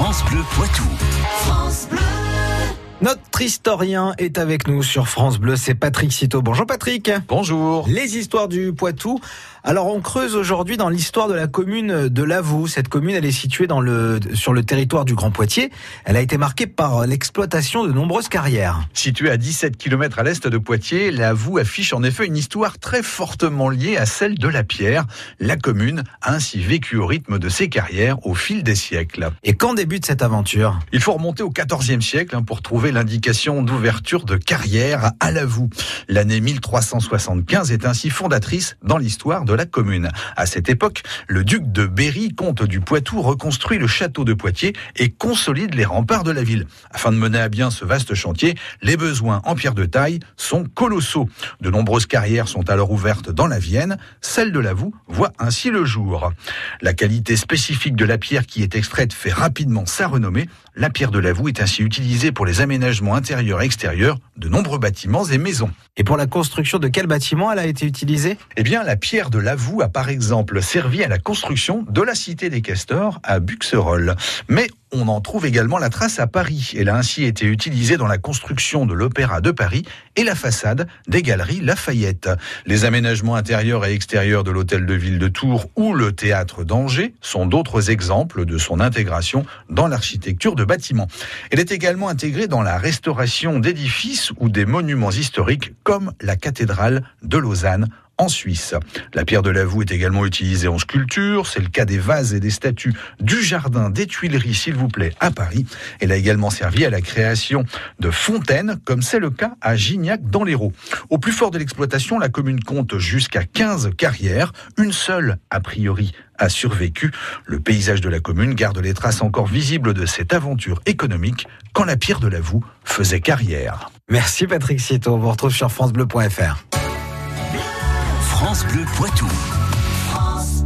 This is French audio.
France Bleu Poitou. France Bleu. Notre historien est avec nous sur France Bleu, c'est Patrick Citeau. Bonjour Patrick. Bonjour. Les histoires du Poitou. Alors on creuse aujourd'hui dans l'histoire de la commune de Lavaux. Cette commune, elle est située dans le, sur le territoire du Grand Poitiers. Elle a été marquée par l'exploitation de nombreuses carrières. Située à 17 km à l'est de Poitiers, Lavaux affiche en effet une histoire très fortement liée à celle de la pierre. La commune a ainsi vécu au rythme de ses carrières au fil des siècles. Et quand débute cette aventure? Il faut remonter au XIVe siècle hein, pour trouver l'indication d'ouverture de carrière à Lavaux. L'année 1375 est ainsi fondatrice dans l'histoire de la commune. À cette époque, le duc de Berry, comte du Poitou, reconstruit le château de Poitiers et consolide les remparts de la ville. Afin de mener à bien ce vaste chantier, les besoins en pierre de taille sont colossaux. De nombreuses carrières sont alors ouvertes dans la Vienne. Celle de Lavaux voit ainsi le jour. La qualité spécifique de la pierre qui est extraite fait rapidement sa renommée. La pierre de Lavaux est ainsi utilisée pour les aménagements intérieurs et extérieurs de nombreux bâtiments et maisons. Et pour la construction de quel bâtiment elle a été utilisée? Eh bien, la pierre de Lavaux a par exemple servi à la construction de la cité des castors à Buxerolles. Mais on en trouve également la trace à Paris. Elle a ainsi été utilisée dans la construction de l'Opéra de Paris et la façade des Galeries Lafayette. Les aménagements intérieurs et extérieurs de l'hôtel de ville de Tours ou le théâtre d'Angers sont d'autres exemples de son intégration dans l'architecture de bâtiments. Elle est également intégrée dans la restauration d'édifices ou des monuments historiques comme la cathédrale de Lausanne en Suisse. La pierre de Lavaux est également utilisée en sculpture. C'est le cas des vases et des statues du jardin des Tuileries, s'il vous plaît, à Paris. Elle a également servi à la création de fontaines, comme c'est le cas à Gignac dans l'Hérault. Au plus fort de l'exploitation, la commune compte jusqu'à 15 carrières. Une seule, a priori, a survécu. Le paysage de la commune garde les traces encore visibles de cette aventure économique quand la pierre de Lavaux faisait carrière. Merci Patrick Citeau. On vous retrouve sur francebleu.fr. France Bleu Poitou. France